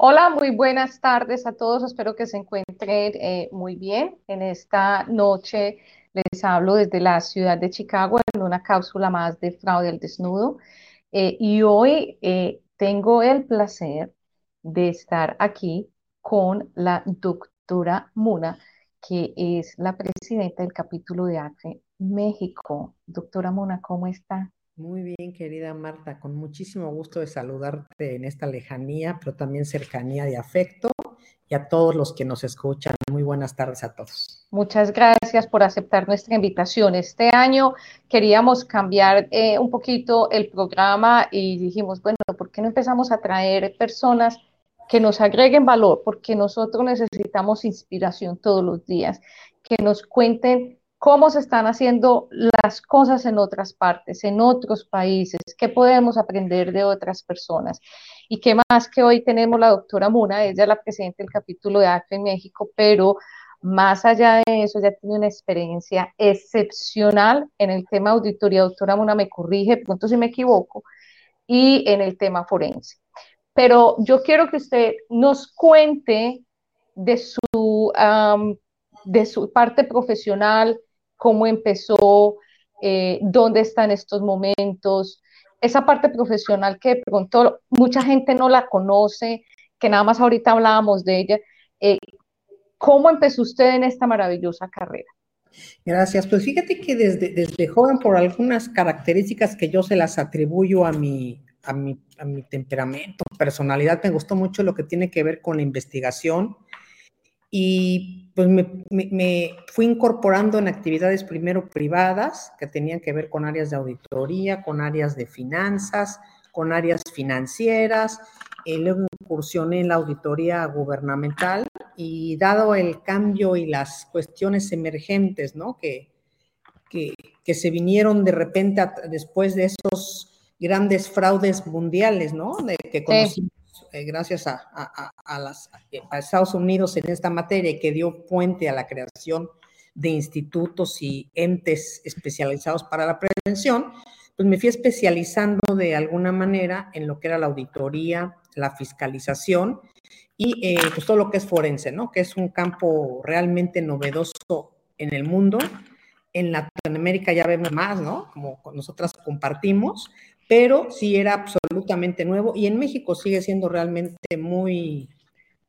Hola, muy buenas tardes a todos. Espero que se encuentren eh, muy bien. En esta noche les hablo desde la ciudad de Chicago en una cápsula más de fraude al desnudo. Eh, y hoy eh, tengo el placer de estar aquí con la doctora Muna, que es la presidenta del capítulo de ACRE México. Doctora Muna, ¿cómo está? Muy bien, querida Marta, con muchísimo gusto de saludarte en esta lejanía, pero también cercanía de afecto y a todos los que nos escuchan. Muy buenas tardes a todos. Muchas gracias por aceptar nuestra invitación. Este año queríamos cambiar eh, un poquito el programa y dijimos, bueno, ¿por qué no empezamos a traer personas que nos agreguen valor? Porque nosotros necesitamos inspiración todos los días, que nos cuenten cómo se están haciendo las cosas en otras partes, en otros países, qué podemos aprender de otras personas. Y qué más que hoy tenemos la doctora Muna, ella es la presidenta del capítulo de ACRE en México, pero más allá de eso, ya tiene una experiencia excepcional en el tema auditoría. Doctora Muna me corrige, pronto si me equivoco, y en el tema forense. Pero yo quiero que usted nos cuente de su, de su parte profesional, cómo empezó, eh, dónde está en estos momentos, esa parte profesional que pronto mucha gente no la conoce, que nada más ahorita hablábamos de ella. Eh, ¿Cómo empezó usted en esta maravillosa carrera? Gracias. Pues fíjate que desde, desde joven, por algunas características que yo se las atribuyo a mi, a mi, a mi temperamento, personalidad, me gustó mucho lo que tiene que ver con la investigación y pues me, fui incorporando en actividades primero privadas que tenían que ver con áreas de auditoría, con áreas de finanzas, con áreas financieras, eh, luego incursioné en la auditoría gubernamental y dado el cambio y las cuestiones emergentes, ¿no? Que, que, se vinieron de repente después de esos grandes fraudes mundiales, ¿no? De que conocimos eh, gracias a, las, a, Estados Unidos en esta materia que dio puente a la creación de institutos y entes especializados para la prevención, pues me fui especializando de alguna manera en lo que era la auditoría, la fiscalización y eh, pues todo lo que es forense, ¿no? Que es un campo realmente novedoso en el mundo. En Latinoamérica ya vemos más, ¿no? Como nosotras compartimos, pero sí era absolutamente nuevo y en México sigue siendo realmente muy,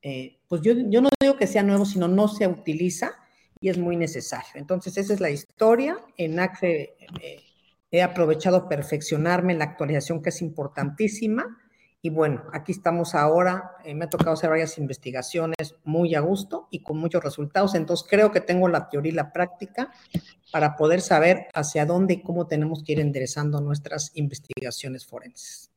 eh, pues yo, yo no digo que sea nuevo, sino no se utiliza y es muy necesario. Entonces, esa es la historia. En ACFE eh, he aprovechado perfeccionarme en la actualización que es importantísima y bueno, aquí estamos ahora. Eh, me ha tocado hacer varias investigaciones muy a gusto y con muchos resultados. Entonces, creo que tengo la teoría y la práctica para poder saber hacia dónde y cómo tenemos que ir enderezando nuestras investigaciones forenses.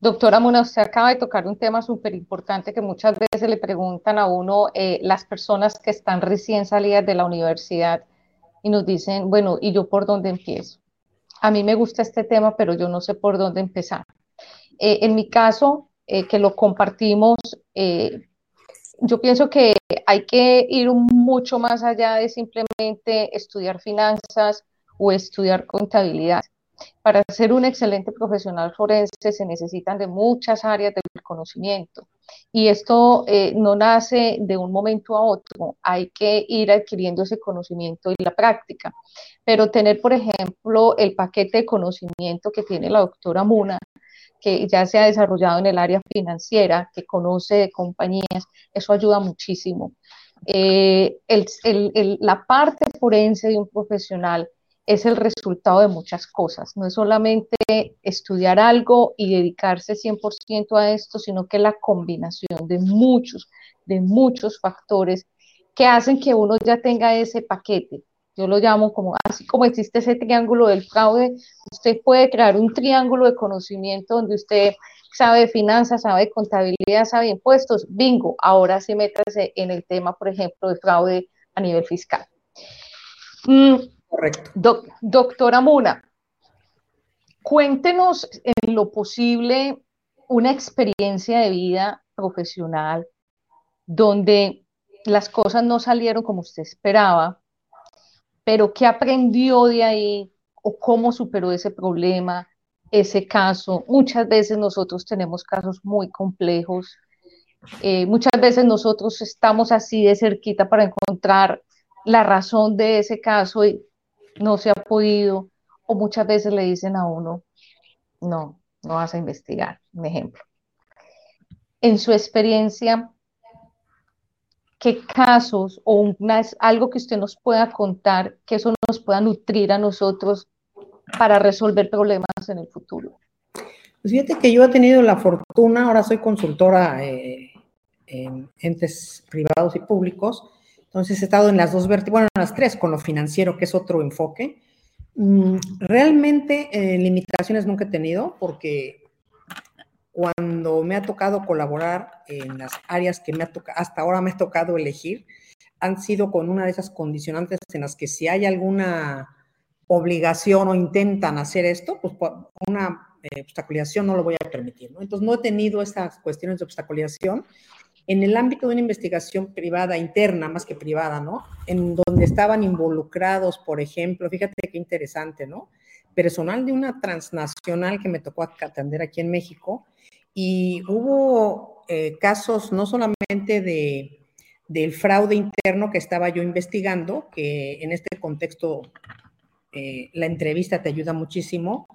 Doctora Muna, usted acaba de tocar un tema súper importante que muchas veces le preguntan a uno eh, las personas que están recién salidas de la universidad y nos dicen, bueno, ¿y yo por dónde empiezo? A mí me gusta este tema, pero yo no sé por dónde empezar. Eh, en mi caso, eh, que lo compartimos, eh, yo pienso que hay que ir mucho más allá de simplemente estudiar finanzas o estudiar contabilidad. Para ser un excelente profesional forense se necesitan de muchas áreas del conocimiento y esto no nace de un momento a otro, hay que ir adquiriendo ese conocimiento y la práctica. Pero tener, por ejemplo, el paquete de conocimiento que tiene la doctora Muna, que ya se ha desarrollado en el área financiera, que conoce de compañías, eso ayuda muchísimo. Eh, la parte forense de un profesional es el resultado de muchas cosas, no es solamente estudiar algo y dedicarse 100% a esto, sino que la combinación de muchos, de muchos factores que hacen que uno ya tenga ese paquete yo lo llamo como, así como existe ese triángulo del fraude, usted puede crear un triángulo de conocimiento donde usted sabe de finanzas, sabe de contabilidad, sabe de impuestos, bingo, ahora sí métase en el tema, por ejemplo, de fraude a nivel fiscal. Mm, Correcto. doctora Muna, cuéntenos en lo posible una experiencia de vida profesional donde las cosas no salieron como usted esperaba, pero ¿qué aprendió de ahí o cómo superó ese problema, ese caso? Muchas veces nosotros tenemos casos muy complejos Eh, muchas veces nosotros estamos así de cerquita para encontrar la razón de ese caso y no se ha podido, o muchas veces le dicen a uno, no, no vas a investigar, un ejemplo. En su experiencia, ¿qué casos o algo que usted nos pueda contar que eso nos pueda nutrir a nosotros para resolver problemas en el futuro? Pues fíjate que yo he tenido la fortuna, ahora soy consultora eh, en entes privados y públicos, entonces he estado en las dos vertientes, bueno, en las tres, con lo financiero, que es otro enfoque. Mm, realmente eh, limitaciones nunca he tenido porque cuando me ha tocado colaborar en las áreas que me ha hasta ahora me ha tocado elegir, han sido con una de esas condicionantes en las que si hay alguna obligación o intentan hacer esto, pues una eh, obstaculización no lo voy a permitir. ¿no? Entonces no he tenido esas cuestiones de obstaculización en el ámbito de una investigación privada, interna más que privada, ¿no? En donde estaban involucrados, por ejemplo, fíjate qué interesante, ¿no? Personal de una transnacional que me tocó atender aquí en México, y hubo eh, casos no solamente de, del fraude interno que estaba yo investigando, que en este contexto eh, la entrevista te ayuda muchísimo,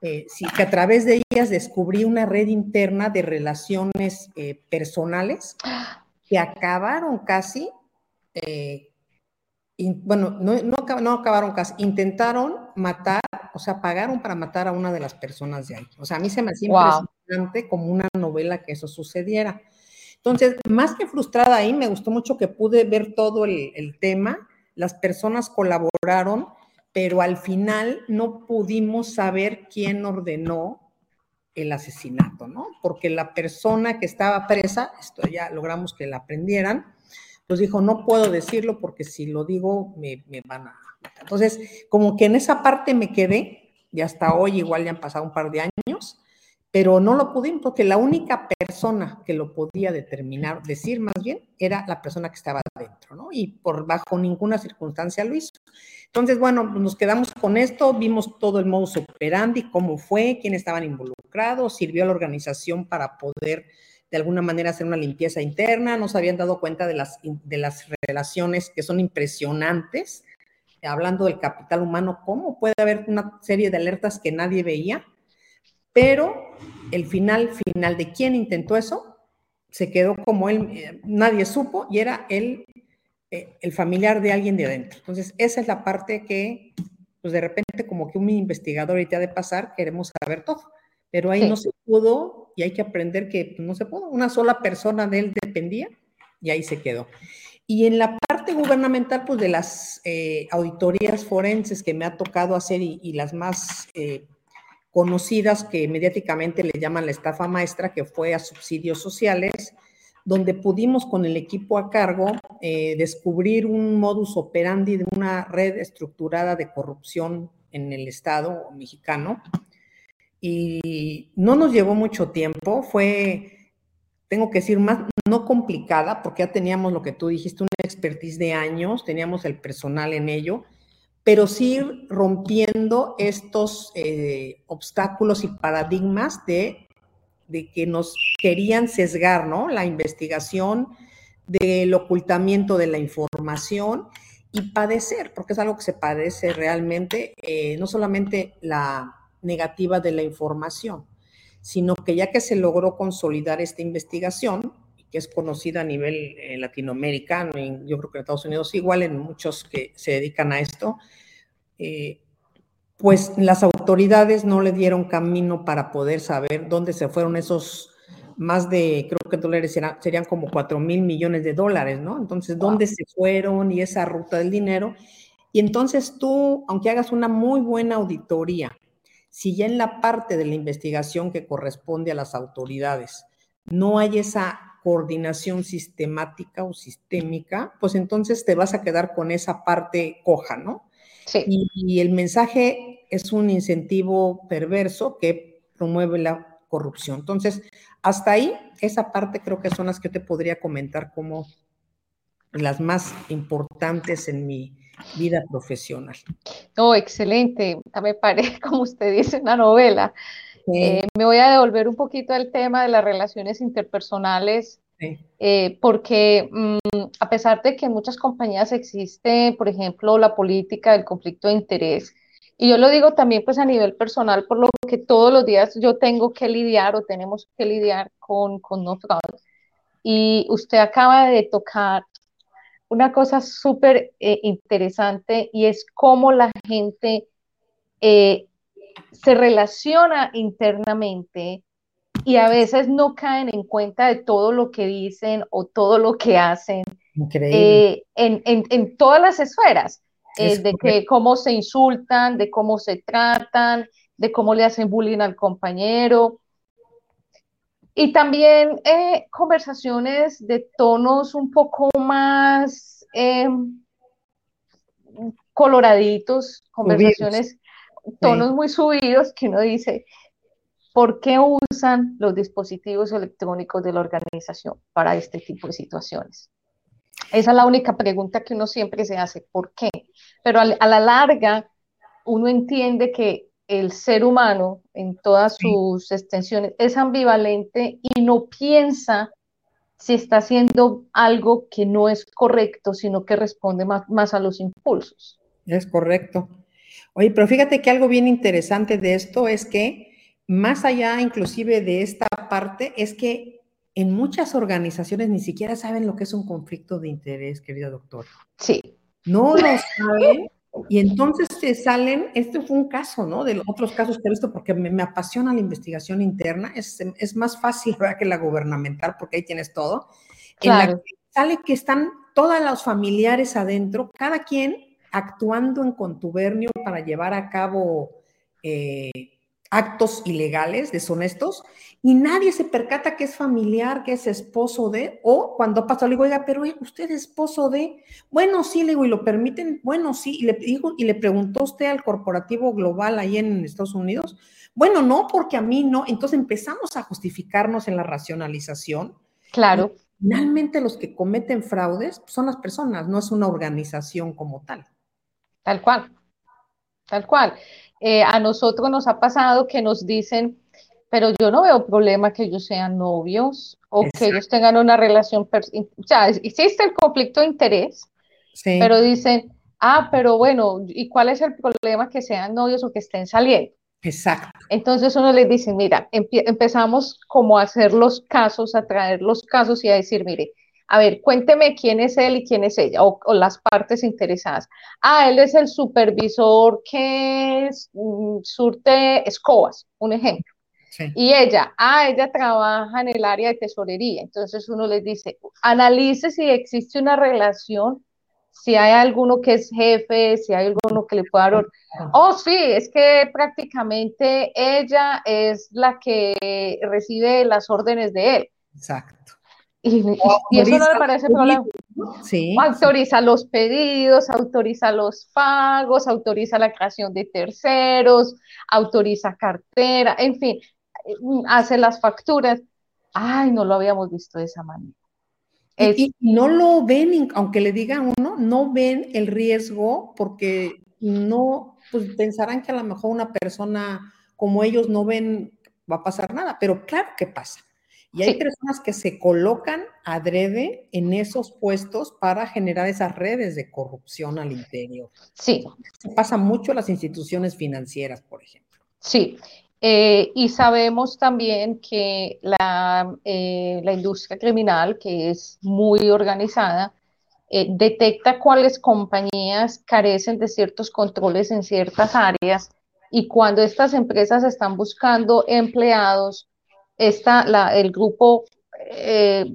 eh, que a través de ellas descubrí una red interna de relaciones personales que acabaron casi, bueno, no, no, no acabaron casi, intentaron matar o sea, pagaron para matar a una de las personas de ahí. O sea, a mí se me hacía impresionante como una novela que eso sucediera. Entonces, más que frustrada ahí, me gustó mucho que pude ver todo el, el tema, las personas colaboraron, pero al final no pudimos saber quién ordenó el asesinato, ¿no? Porque la persona que estaba presa, esto ya logramos que la aprendieran, dijo, no puedo decirlo porque si lo digo me, me van a entonces, como que en esa parte me quedé, y hasta hoy igual ya han pasado un par de años, pero no lo pudimos porque la única persona que lo podía determinar, decir más bien, era la persona que estaba adentro, ¿no? Y por bajo ninguna circunstancia lo hizo. Entonces, bueno, nos quedamos con esto, vimos todo el modus operandi, cómo fue, quiénes estaban involucrados, sirvió a la organización para poder de alguna manera hacer una limpieza interna, nos habían dado cuenta de las, de las relaciones que son impresionantes, hablando del capital humano, cómo puede haber una serie de alertas que nadie veía, pero el final final de quién intentó eso se quedó como él, eh, nadie supo y era él, eh, el familiar de alguien de adentro. Entonces, esa es la parte que, pues de repente, como que un investigador ha de pasar, queremos saber todo, pero ahí no se pudo y hay que aprender que no se pudo. Una sola persona de él dependía y ahí se quedó. Y en la parte gubernamental, pues de las eh, auditorías forenses que me ha tocado hacer y, las más eh, conocidas que mediáticamente le llaman la estafa maestra, que fue a subsidios sociales, donde pudimos con el equipo a cargo eh, descubrir un modus operandi de una red estructurada de corrupción en el Estado mexicano. Y no nos llevó mucho tiempo, fue tengo que decir, más no complicada, porque ya teníamos lo que tú dijiste, una expertise de años, teníamos el personal en ello, pero sí rompiendo estos eh, obstáculos y paradigmas de, de, que nos querían sesgar, ¿no? La investigación, del ocultamiento de la información y padecer, porque es algo que se padece realmente, eh, no solamente la negativa de la información, sino que ya que se logró consolidar esta investigación, que es conocida a nivel eh, latinoamericano, y yo creo que en Estados Unidos igual, en muchos que se dedican a esto, eh, pues las autoridades no le dieron camino para poder saber dónde se fueron esos más de, creo que dólares serían, como 4 mil millones de dólares, ¿no? Entonces, ¿dónde se fueron y esa ruta del dinero? Y entonces tú, aunque hagas una muy buena auditoría, si ya en la parte de la investigación que corresponde a las autoridades no hay esa coordinación sistemática o sistémica, pues entonces te vas a quedar con esa parte coja, ¿no? Sí. Y, el mensaje es un incentivo perverso que promueve la corrupción. Entonces, hasta ahí, esa parte creo que son las que te podría comentar como las más importantes en mi, vida profesional. Oh, excelente. Me parece, como usted dice, una novela. Eh, me voy a devolver un poquito al tema de las relaciones interpersonales Eh, porque mm, a pesar de que en muchas compañías existe, por ejemplo, la política del conflicto de interés, y yo lo digo también pues a nivel personal, por lo que todos los días yo tengo que lidiar o tenemos que lidiar con, con no fraud. Y usted acaba de tocar una cosa súper eh, interesante y es cómo la gente eh, se relaciona internamente y a veces no caen en cuenta de todo lo que dicen o todo lo que hacen eh, en, todas las esferas, eh, de que cómo se insultan, de cómo se tratan, de cómo le hacen bullying al compañero. Y también eh, conversaciones de tonos un poco más coloraditos, conversaciones, tonos muy subidos que uno dice, ¿Por qué usan los dispositivos electrónicos de la organización para este tipo de situaciones? Esa es la única pregunta que uno siempre se hace, ¿por qué? Pero a, la larga, uno entiende que el ser humano en todas sus extensiones es ambivalente y no piensa si está haciendo algo que no es correcto, sino que responde más, más a los impulsos. Es correcto. Oye, pero fíjate que algo bien interesante de esto es que más allá inclusive de esta parte, es que en muchas organizaciones ni siquiera saben lo que es un conflicto de interés, querido doctor. Sí. No lo saben. Y entonces se salen, este fue un caso, ¿no? De los otros casos que he visto, porque me, apasiona la investigación interna, es, es, más fácil, ¿verdad? Que la gubernamental, porque ahí tienes todo. Claro. En la que sale que están todos los familiares adentro, cada quien actuando en contubernio para llevar a cabo eh, actos ilegales, deshonestos, y nadie se percata que es familiar, que es esposo de, o cuando pasa, le digo, oiga, pero usted es esposo de, bueno, sí, le digo, y lo permiten, bueno, sí, y le digo, y le preguntó usted al corporativo global ahí en Estados Unidos, bueno, no, porque a mí no, entonces empezamos a justificarnos en la racionalización. Claro. finalmente los que cometen fraudes son las personas, no es una organización como tal. Tal cual, tal cual. Eh, a nosotros nos ha pasado que nos dicen, pero yo no veo problema que ellos sean novios o que ellos tengan una relación, o sea, existe el conflicto de interés, pero dicen, ah, pero bueno, ¿y cuál es el problema que sean novios o que estén saliendo? Exacto. Entonces uno les dice, mira, empezamos como a hacer los casos, a traer los casos y a decir, mire, a ver, cuénteme quién es él y quién es ella, o, las partes interesadas. Ah, él es el supervisor que mm, surte escobas, un ejemplo. Y ella, ah, ella trabaja en el área de tesorería. Entonces uno les dice, analice si existe una relación, si hay alguno que es jefe, si hay alguno que le pueda dar... Oh, sí, es que prácticamente ella es la que recibe las órdenes de él. Exacto. Y, eso no le parece problema. Sí, autoriza los pedidos, autoriza los pagos, autoriza la creación de terceros, autoriza cartera, en fin, hace las facturas. Ay, no lo habíamos visto de esa manera. Y, no lo ven, aunque le digan uno, no ven el riesgo porque no, pues pensarán que a lo mejor una persona como ellos no ven, va a pasar nada, pero claro que pasa. Y hay personas que se colocan adrede en esos puestos para generar esas redes de corrupción al interior. Sí. Se pasa mucho en las instituciones financieras, por ejemplo. Sí. Eh, y sabemos también que la, eh, la, industria criminal, que es muy organizada, eh, detecta cuáles compañías carecen de ciertos controles en ciertas áreas y cuando estas empresas están buscando empleados, esta, la, el grupo, eh,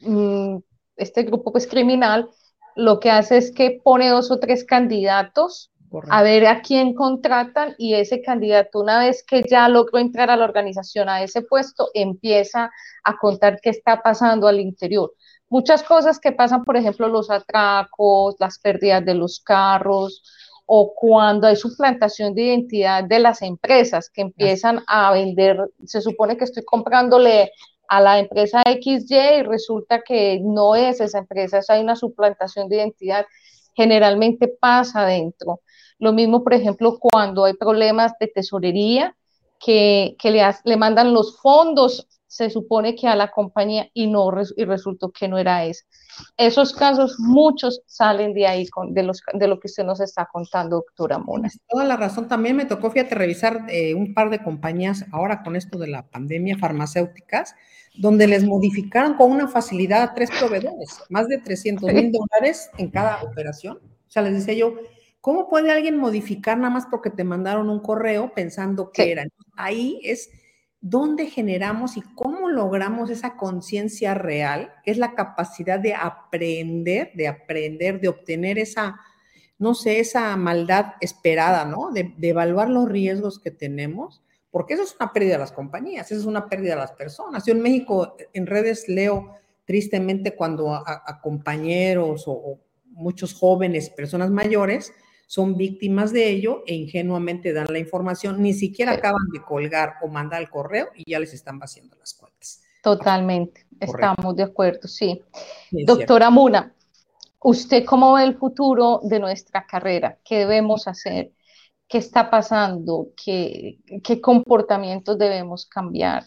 mm, este grupo pues criminal, lo que hace es que pone dos o tres candidatos a ver a quién contratan y ese candidato una vez que ya logró entrar a la organización a ese puesto empieza a contar qué está pasando al interior. Muchas cosas que pasan, por ejemplo, los atracos, las pérdidas de los carros, o cuando hay suplantación de identidad de las empresas que empiezan a vender, se supone que estoy comprándole a la empresa XY y resulta que no es esa empresa, es hay una suplantación de identidad, generalmente pasa dentro. Lo mismo, por ejemplo, cuando hay problemas de tesorería, que, le, le mandan los fondos se supone que a la compañía y no y resultó que no era esa. Esos casos, muchos salen de ahí, con, de, los, de lo que usted nos está contando, doctora Mona. toda la razón. También me tocó, fíjate, revisar eh, un par de compañías ahora con esto de la pandemia farmacéuticas, donde les modificaron con una facilidad a tres proveedores, más de 300 mil dólares en cada operación. O sea, les decía yo, ¿cómo puede alguien modificar nada más porque te mandaron un correo pensando que era? Ahí es dónde generamos y cómo logramos esa conciencia real, que es la capacidad de aprender, de aprender, de obtener esa, no sé, esa maldad esperada, ¿no? De, evaluar los riesgos que tenemos, porque eso es una pérdida de las compañías, eso es una pérdida de las personas. Yo en México, en redes leo tristemente cuando a, compañeros o muchos jóvenes, personas mayores, son víctimas de ello e ingenuamente dan la información, ni siquiera acaban de colgar o mandar el correo y ya les están vaciando las cuentas. Totalmente, estamos de acuerdo, sí. Doctora Muna, ¿usted cómo ve el futuro de nuestra carrera? ¿Qué debemos hacer? ¿Qué está pasando? ¿Qué, qué comportamientos debemos cambiar?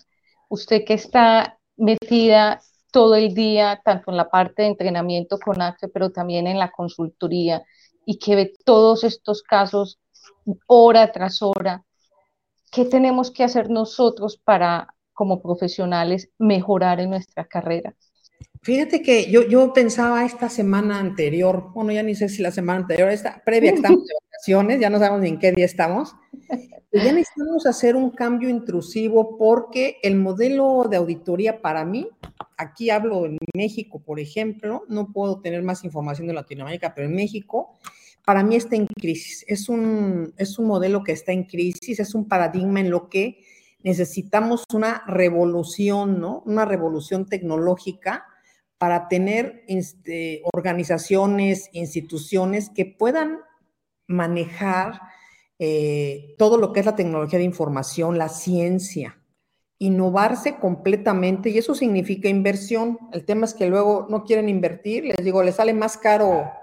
Usted que está metida todo el día, tanto en la parte de entrenamiento con ACTE, pero también en la consultoría, y que ve todos estos casos hora tras hora, ¿qué tenemos que hacer nosotros para, como profesionales, mejorar en nuestra carrera? Fíjate que yo, yo pensaba esta semana anterior, bueno, ya ni sé si la semana anterior, esta previa que estamos de vacaciones, ya no sabemos ni en qué día estamos, ya necesitamos hacer un cambio intrusivo porque el modelo de auditoría para mí, aquí hablo en México, por ejemplo, no puedo tener más información de Latinoamérica, pero en México, para mí está en crisis. Es un, es un modelo que está en crisis, es un paradigma en lo que necesitamos una revolución, ¿no? Una revolución tecnológica para tener este, organizaciones, instituciones que puedan manejar eh, todo lo que es la tecnología de información, la ciencia, innovarse completamente y eso significa inversión. El tema es que luego no quieren invertir, les digo, les sale más caro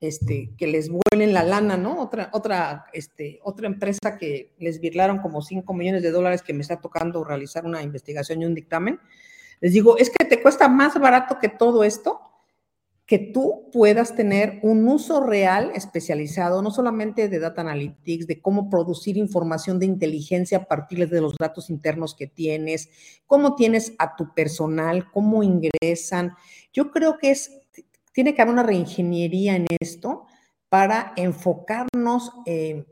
este, que les vuelen la lana, ¿no? Otra, otra, este, otra empresa que les virlaron como 5 millones de dólares que me está tocando realizar una investigación y un dictamen. Les digo, es que te cuesta más barato que todo esto que tú puedas tener un uso real especializado, no solamente de data analytics, de cómo producir información de inteligencia a partir de los datos internos que tienes, cómo tienes a tu personal, cómo ingresan. Yo creo que es tiene que haber una reingeniería en esto para enfocarnos en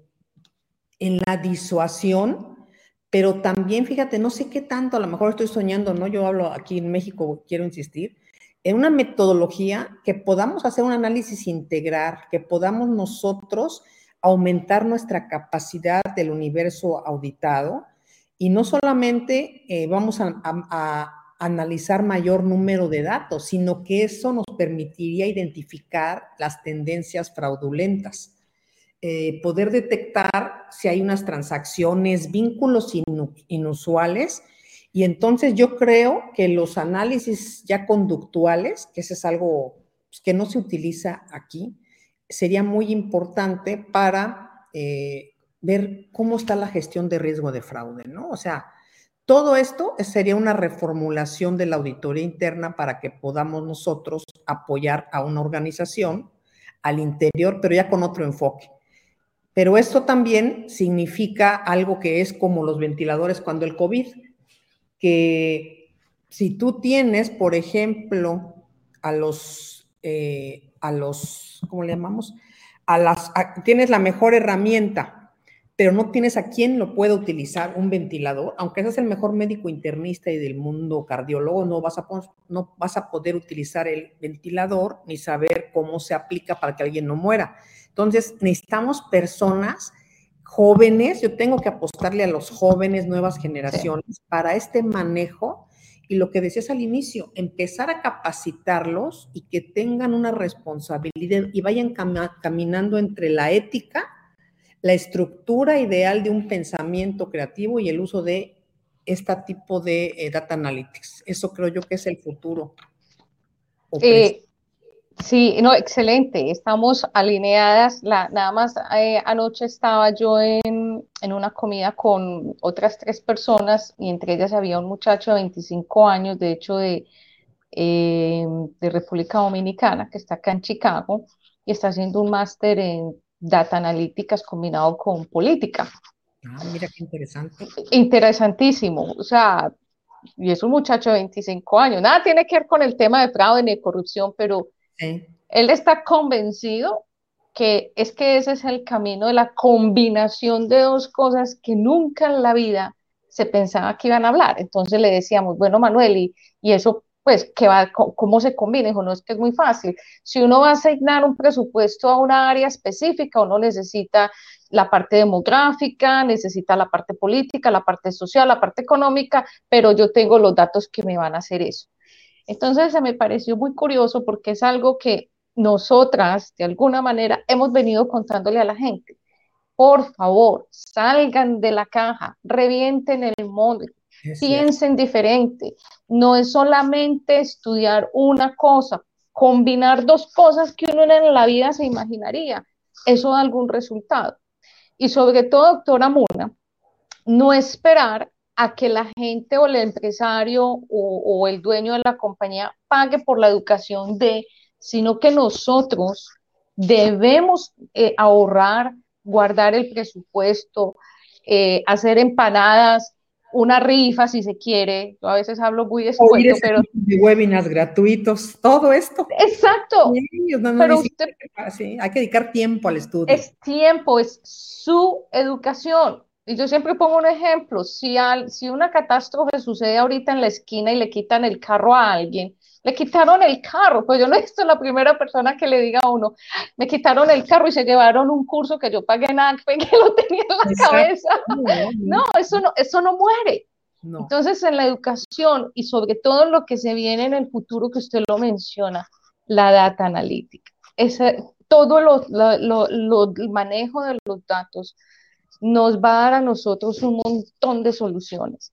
la disuasión, pero también, fíjate, no sé qué tanto, a lo mejor estoy soñando, ¿no? Yo hablo aquí en México, quiero insistir, en una metodología que podamos hacer un análisis integral, que podamos nosotros aumentar nuestra capacidad del universo auditado y no solamente eh, vamos a, analizar mayor número de datos, sino que eso nos permitiría identificar las tendencias fraudulentas, eh, poder detectar si hay unas transacciones, vínculos inusuales. Y entonces yo creo que los análisis ya conductuales, que eso es algo pues, que no se utiliza aquí, sería muy importante para eh, ver cómo está la gestión de riesgo de fraude, ¿no? O sea, todo esto sería una reformulación de la auditoría interna para que podamos nosotros apoyar a una organización al interior, pero ya con otro enfoque. Pero esto también significa algo que es como los ventiladores cuando el COVID, que si tú tienes, por ejemplo, a los, eh, a los, ¿cómo le llamamos? A las, tienes la mejor herramienta pero no tienes a quién lo pueda utilizar, un ventilador, aunque seas el mejor médico internista y del mundo cardiólogo, no vas, a, no vas a poder utilizar el ventilador ni saber cómo se aplica para que alguien no muera. Entonces, necesitamos personas jóvenes, yo tengo que apostarle a los jóvenes, nuevas generaciones, para este manejo y lo que decías al inicio, empezar a capacitarlos y que tengan una responsabilidad y vayan caminando entre la ética la estructura ideal de un pensamiento creativo y el uso de este tipo de eh, data analytics. Eso creo yo que es el futuro. Eh, Sí, no, excelente. Estamos alineadas. La, nada más eh, anoche estaba yo en, una comida con otras tres personas y entre ellas había un muchacho de 25 años, de hecho de, eh, de República Dominicana, que está acá en Chicago y está haciendo un máster en data analíticas combinado con política. Ah, mira qué interesante. Interesantísimo. O sea, y es un muchacho de 25 años. Nada tiene que ver con el tema de fraude ni de corrupción, pero él está convencido que es que ese es el camino de la combinación de dos cosas que nunca en la vida se pensaba que iban a hablar. Entonces le decíamos, bueno, Manuel, y, y eso, pues, ¿qué va, ¿cómo se combina? Es que es muy fácil. Si uno va a asignar un presupuesto a una área específica, uno necesita la parte demográfica, necesita la parte política, la parte social, la parte económica, pero yo tengo los datos que me van a hacer eso. Entonces se me pareció muy curioso porque es algo que nosotras, de alguna manera, hemos venido contándole a la gente. Por favor, salgan de la caja, revienten el mundo, piensen diferente. No es solamente estudiar una cosa, combinar dos cosas que uno en la vida se imaginaría. Eso da algún resultado. Y sobre todo, doctora Muna, no esperar a que la gente o el empresario o, el dueño de la compañía pague por la educación de, sino que nosotros debemos eh, ahorrar, guardar el presupuesto, eh, hacer empanadas, una rifa si se quiere. Yo a veces hablo muy después, pero de webinars gratuitos, todo esto. Exacto. pero usted, hay que dedicar tiempo al estudio. Es tiempo, es su educación. Y yo siempre pongo un ejemplo, si, al, si una catástrofe sucede ahorita en la esquina y le quitan el carro a alguien, le quitaron el carro, pues yo no he visto la primera persona que le diga a uno, me quitaron el carro y se llevaron un curso que yo pagué en ACFE que lo tenía en la cabeza. No, eso no, eso no muere. Entonces, en la educación y sobre todo en lo que se viene en el futuro que usted lo menciona, la data analítica, ese, todo lo, lo, lo, el manejo de los datos, nos va a dar a nosotros un montón de soluciones.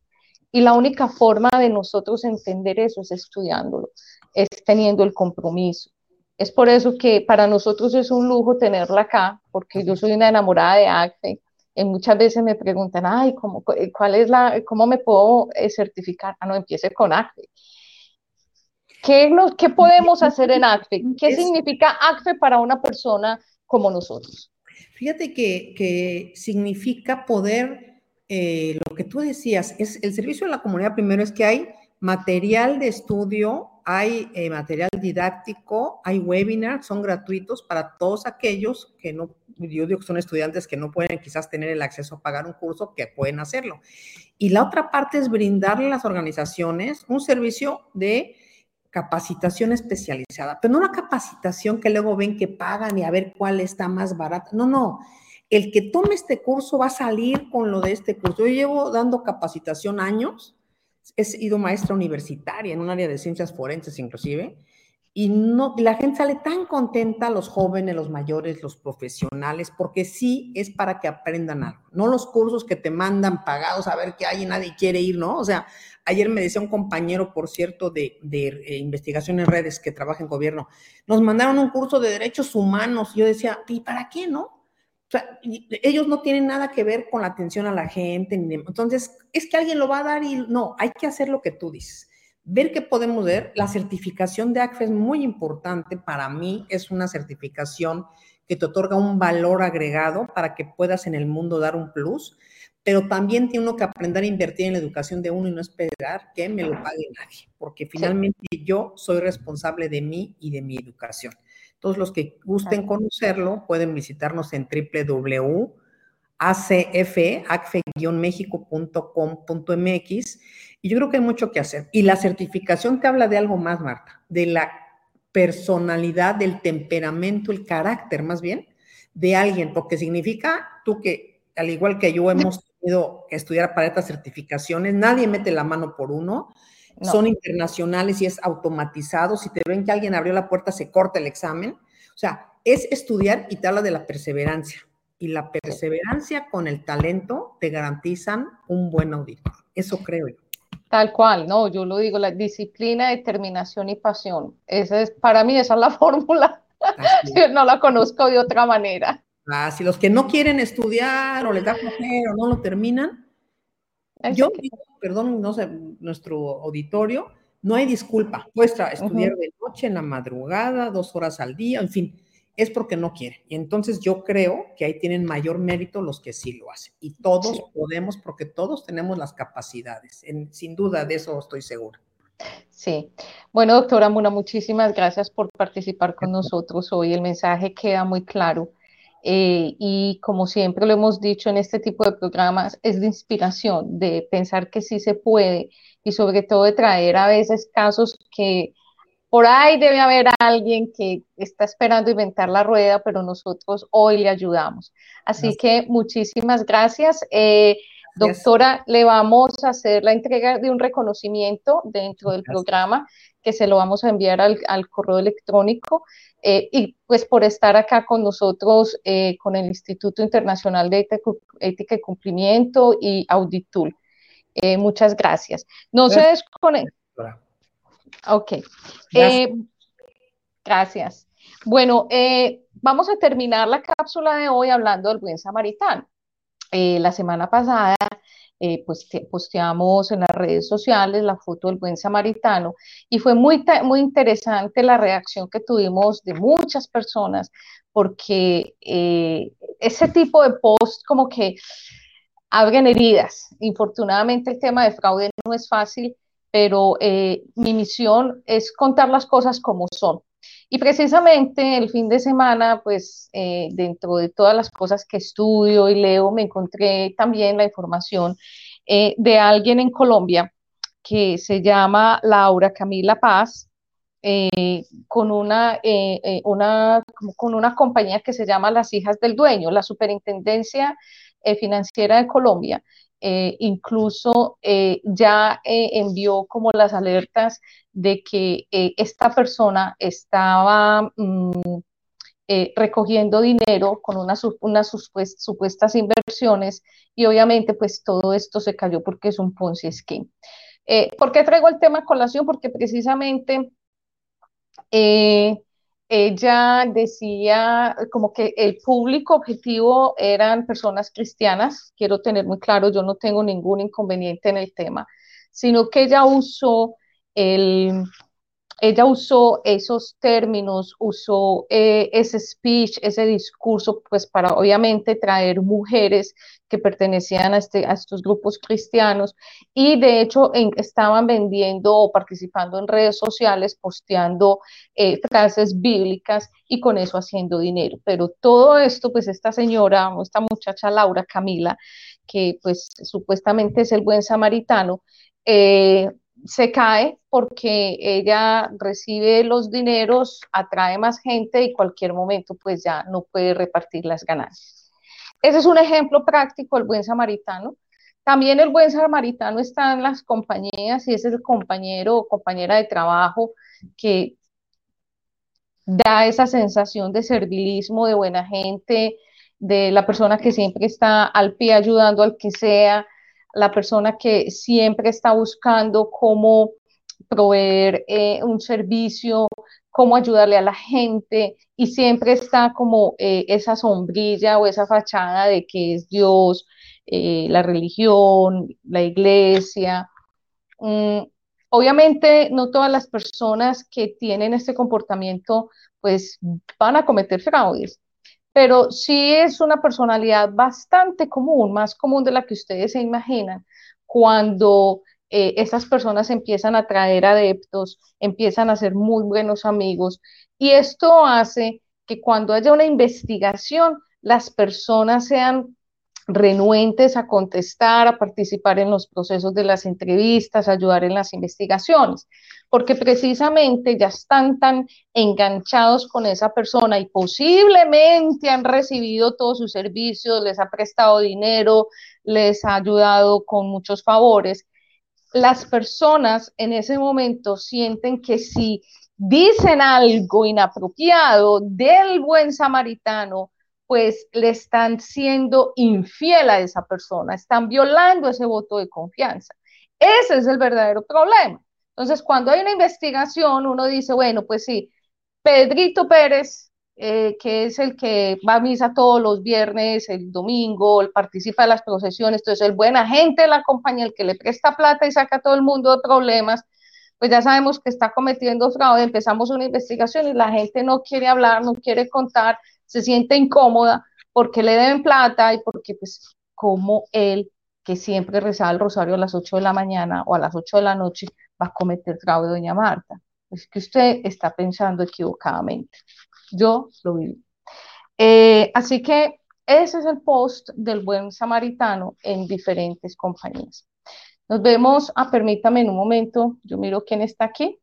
Y la única forma de nosotros entender eso es estudiándolo, es teniendo el compromiso. Es por eso que para nosotros es un lujo tenerla acá, porque yo soy una enamorada de ACFE. Y muchas veces me preguntan, ay, ¿cómo, cuál es la, ¿cómo me puedo eh, certificar? Ah, no, empiece con ACFE. ¿Qué, ¿Qué podemos hacer en ACFE? ¿Qué significa ACFE para una persona como nosotros? Fíjate que, significa poder, eh, lo que tú decías, es el servicio de la comunidad primero es que hay material de estudio, hay eh, material didáctico, hay webinars, son gratuitos para todos aquellos que no, yo digo que son estudiantes que no pueden quizás tener el acceso a pagar un curso, que pueden hacerlo. Y la otra parte es brindarle a las organizaciones un servicio de capacitación especializada, pero no una capacitación que luego ven que pagan y a ver cuál está más barata. No, no. El que tome este curso va a salir con lo de este curso. Yo llevo dando capacitación años, he sido maestra universitaria en un área de ciencias forenses inclusive, y no, la gente sale tan contenta, los jóvenes, los mayores, los profesionales, porque sí es para que aprendan algo, no los cursos que te mandan pagados a ver qué hay y nadie quiere ir, ¿no? O sea, ayer me decía un compañero, por cierto, de, de eh, investigación en redes que trabaja en gobierno, nos mandaron un curso de derechos humanos, y yo decía, ¿y para qué, no? O sea, ellos no tienen nada que ver con la atención a la gente, entonces es que alguien lo va a dar y no, hay que hacer lo que tú dices ver qué podemos ver. La certificación de ACFE es muy importante para mí, es una certificación que te otorga un valor agregado para que puedas en el mundo dar un plus, pero también tiene uno que aprender a invertir en la educación de uno y no esperar que me lo pague nadie, porque finalmente yo soy responsable de mí y de mi educación. Todos los que gusten conocerlo pueden visitarnos en www.acf-mexico.com.mx y yo creo que hay mucho que hacer. Y la certificación te habla de algo más, Marta, de la personalidad, del temperamento, el carácter más bien de alguien, porque significa tú que, al igual que yo, hemos tenido que estudiar para estas certificaciones, nadie mete la mano por uno, son internacionales y es automatizado. Si te ven que alguien abrió la puerta, se corta el examen. O sea, es estudiar y te habla de la perseverancia. Y la perseverancia con el talento te garantizan un buen auditor. Eso creo yo. Tal cual, no, yo lo digo, la disciplina, determinación y pasión. Esa es, para mí esa es la fórmula. no la conozco de otra manera. Ah, si los que no quieren estudiar o les da placer o no lo terminan, yo perdón, no sé, nuestro auditorio, no hay disculpa. Puedes estudiar de noche, en la madrugada, dos horas al día, en fin, es porque no quieren. Y entonces yo creo que ahí tienen mayor mérito los que sí lo hacen. Y todos podemos, porque todos tenemos las capacidades. sin duda de eso estoy segura. Sí. Bueno, doctora Muna, muchísimas gracias por participar con nosotros hoy. El mensaje queda muy claro. Eh, y como siempre lo hemos dicho en este tipo de programas, es de inspiración, de pensar que sí se puede y sobre todo de traer a veces casos que por ahí debe haber alguien que está esperando inventar la rueda, pero nosotros hoy le ayudamos. Así que muchísimas gracias. Eh, doctora, le vamos a hacer la entrega de un reconocimiento dentro del programa que se lo vamos a enviar al, correo electrónico. Eh, y pues por estar acá con nosotros, eh, con el Instituto Internacional de Ética y Cumplimiento y Auditul. muchas gracias. No se desconecten. Ok. Eh, gracias. Bueno, eh, vamos a terminar la cápsula de hoy hablando del buen samaritano. Eh, la semana pasada, pues posteamos en las redes sociales la foto del buen samaritano y fue muy, muy interesante la reacción que tuvimos de muchas personas porque ese tipo de post como que abren heridas. Infortunadamente el tema de fraude no es fácil pero eh, mi misión es contar las cosas como son. Y precisamente el fin de semana, pues eh, dentro de todas las cosas que estudio y leo, me encontré también la información eh, de alguien en Colombia que se llama Laura Camila Paz, con, una, una, con una compañía que se llama Las Hijas del Dueño, la Superintendencia Financiera de Colombia. Eh, incluso eh, ya eh, envió como las alertas de que esta persona estaba mm, recogiendo dinero con unas, supuestas inversiones y obviamente pues todo esto se cayó porque es un Ponzi Scheme. ¿Por qué traigo el tema colación? Porque precisamente ella decía como que el público objetivo eran personas cristianas, quiero tener muy claro, yo no tengo ningún inconveniente en el tema, sino que ella usó el, ella usó esos términos, usó eh, ese speech, ese discurso, pues para obviamente traer mujeres que pertenecían a, este, a estos grupos cristianos y de hecho estaban vendiendo o participando en redes sociales, posteando eh, frases bíblicas y con eso haciendo dinero. Pero todo esto, pues esta señora, esta muchacha Laura Camila, que pues supuestamente es el buen samaritano, eh, se cae porque ella recibe los dineros, atrae más gente y cualquier momento pues ya no puede repartir las ganancias. Ese es un ejemplo práctico del buen samaritano. También el buen samaritano está en las compañías y es el compañero o compañera de trabajo que da esa sensación de servilismo, de buena gente, de la persona que siempre está al pie ayudando al que sea, la persona que siempre está buscando cómo proveer eh, un servicio, cómo ayudarle a la gente y siempre está como eh, esa sombrilla o esa fachada de que es Dios, eh, la religión, la iglesia. Mm, obviamente no todas las personas que tienen este comportamiento pues van a cometer fraudes, pero sí es una personalidad bastante común, más común de la que ustedes se imaginan, cuando eh, esas personas empiezan a traer adeptos, empiezan a ser muy buenos amigos, y esto hace que cuando haya una investigación, las personas sean renuentes a contestar, a participar en los procesos de las entrevistas, ayudar en las investigaciones, porque precisamente ya están tan enganchados con esa persona y posiblemente han recibido todos sus servicios, les ha prestado dinero, les ha ayudado con muchos favores. Las personas en ese momento sienten que si dicen algo inapropiado del buen samaritano, pues le están siendo infiel a esa persona, están violando ese voto de confianza. Ese es el verdadero problema. Entonces, cuando hay una investigación, uno dice, bueno, pues sí, Pedrito Pérez, eh, que es el que va a misa todos los viernes, el domingo, participa en las procesiones, entonces el buen agente de la compañía, el que le presta plata y saca a todo el mundo de problemas, pues ya sabemos que está cometiendo fraude, empezamos una investigación y la gente no quiere hablar, no quiere contar, se siente incómoda porque le deben plata y porque pues como él, que siempre rezaba el rosario a las 8 de la mañana o a las 8 de la noche, va a cometer fraude, doña Marta. Es que usted está pensando equivocadamente. Yo lo vi. Eh, así que ese es el post del buen samaritano en diferentes compañías. Nos vemos, ah, permítame en un momento, yo miro quién está aquí.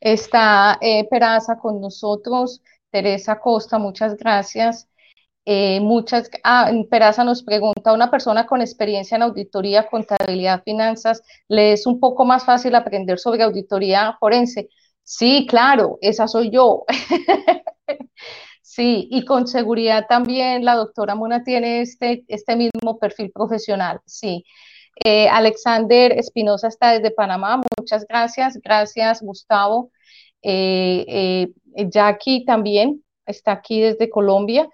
Está eh, Peraza con nosotros, Teresa Costa, muchas gracias. Eh, muchas, ah, Peraza nos pregunta, una persona con experiencia en auditoría, contabilidad, finanzas, ¿le es un poco más fácil aprender sobre auditoría forense? Sí, claro, esa soy yo. sí, y con seguridad también la doctora Muna tiene este, este mismo perfil profesional, sí. Eh, Alexander Espinosa está desde Panamá, muchas gracias. Gracias, Gustavo. Eh, Jackie también está aquí desde Colombia.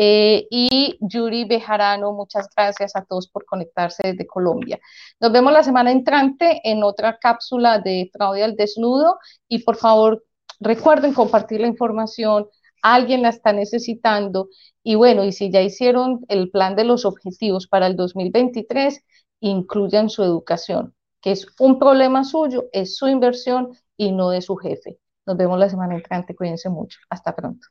Eh, y Yuri Bejarano, muchas gracias a todos por conectarse desde Colombia. Nos vemos la semana entrante en otra cápsula de fraude al desnudo y por favor recuerden compartir la información, alguien la está necesitando y bueno, y si ya hicieron el plan de los objetivos para el 2023, incluyan su educación, que es un problema suyo, es su inversión y no de su jefe. Nos vemos la semana entrante, cuídense mucho. Hasta pronto.